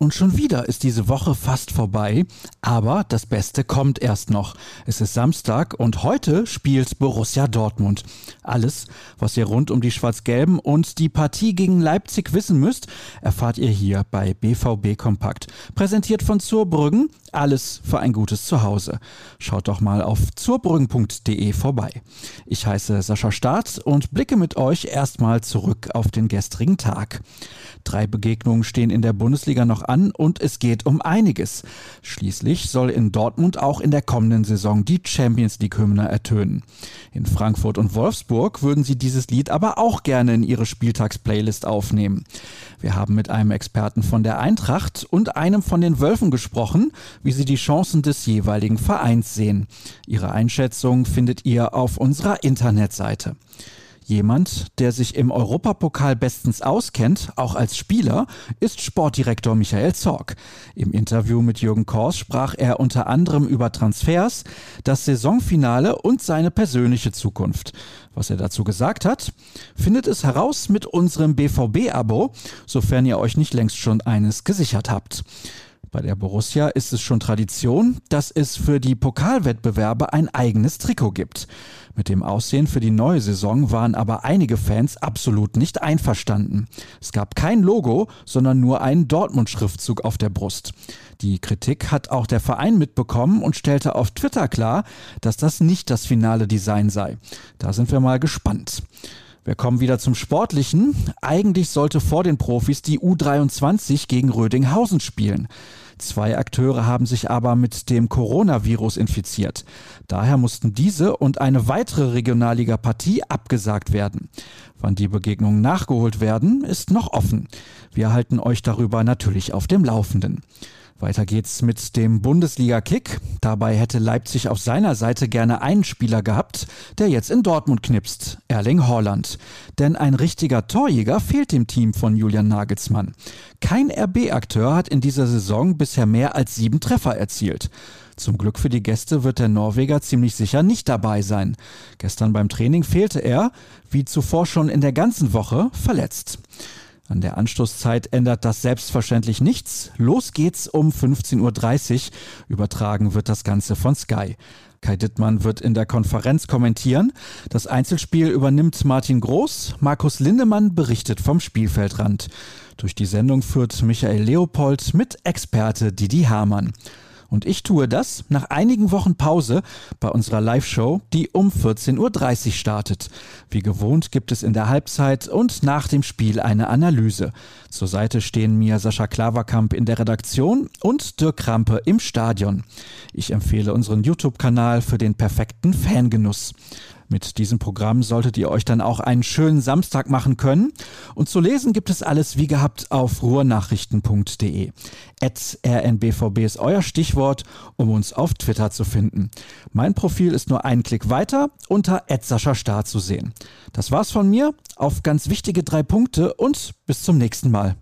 Und schon wieder ist diese Woche fast vorbei, aber das Beste kommt erst noch. Es ist Samstag und heute spielt Borussia Dortmund. Alles, was ihr rund um die Schwarz-Gelben und die Partie gegen Leipzig wissen müsst, erfahrt ihr hier bei BVB Kompakt. Präsentiert von Zurbrüggen, alles für ein gutes Zuhause. Schaut doch mal auf zurbrüggen.de vorbei. Ich heiße Sascha Staat und blicke mit euch erstmal zurück auf den gestrigen Tag. Drei Begegnungen stehen in der Bundesliga noch an und es geht um einiges. Schließlich soll in Dortmund auch in der kommenden Saison die Champions League-Hymne ertönen. In Frankfurt und Wolfsburg würden sie dieses Lied aber auch gerne in ihre Spieltagsplaylist aufnehmen. Wir haben mit einem Experten von der Eintracht und einem von den Wölfen gesprochen, wie sie die Chancen des jeweiligen Vereins sehen. Ihre Einschätzung findet ihr auf unserer Internetseite. Jemand, der sich im Europapokal bestens auskennt, auch als Spieler, ist Sportdirektor Michael Zorg. Im Interview mit Jürgen Kors sprach er unter anderem über Transfers, das Saisonfinale und seine persönliche Zukunft. Was er dazu gesagt hat, findet es heraus mit unserem BVB-Abo, sofern ihr euch nicht längst schon eines gesichert habt. Bei der Borussia ist es schon Tradition, dass es für die Pokalwettbewerbe ein eigenes Trikot gibt. Mit dem Aussehen für die neue Saison waren aber einige Fans absolut nicht einverstanden. Es gab kein Logo, sondern nur einen Dortmund-Schriftzug auf der Brust. Die Kritik hat auch der Verein mitbekommen und stellte auf Twitter klar, dass das nicht das finale Design sei. Da sind wir mal gespannt. Wir kommen wieder zum Sportlichen. Eigentlich sollte vor den Profis die U23 gegen Rödinghausen spielen. Zwei Akteure haben sich aber mit dem Coronavirus infiziert. Daher mussten diese und eine weitere Regionalliga-Partie abgesagt werden. Wann die Begegnungen nachgeholt werden, ist noch offen. Wir halten euch darüber natürlich auf dem Laufenden. Weiter geht's mit dem Bundesliga-Kick. Dabei hätte Leipzig auf seiner Seite gerne einen Spieler gehabt, der jetzt in Dortmund knipst, Erling Haaland. Denn ein richtiger Torjäger fehlt dem Team von Julian Nagelsmann. Kein RB-Akteur hat in dieser Saison bisher mehr als sieben Treffer erzielt. Zum Glück für die Gäste wird der Norweger ziemlich sicher nicht dabei sein. Gestern beim Training fehlte er, wie zuvor schon in der ganzen Woche, verletzt. An der Anstoßzeit ändert das selbstverständlich nichts. Los geht's um 15.30 Uhr. Übertragen wird das Ganze von Sky. Kai Dittmann wird in der Konferenz kommentieren. Das Einzelspiel übernimmt Martin Groß. Markus Lindemann berichtet vom Spielfeldrand. Durch die Sendung führt Michael Leopold mit Experte Didi Hamann. Und ich tue das nach einigen Wochen Pause bei unserer Live-Show, die um 14.30 Uhr startet. Wie gewohnt gibt es in der Halbzeit und nach dem Spiel eine Analyse. Zur Seite stehen mir Sascha Klaverkamp in der Redaktion und Dirk Krampe im Stadion. Ich empfehle unseren YouTube-Kanal für den perfekten Fangenuss. Mit diesem Programm solltet ihr euch dann auch einen schönen Samstag machen können. Und zu lesen gibt es alles wie gehabt auf ruhrnachrichten.de. rnbvb ist euer Stichwort, um uns auf Twitter zu finden. Mein Profil ist nur einen Klick weiter unter Star zu sehen. Das war's von mir. Auf ganz wichtige drei Punkte und bis zum nächsten Mal.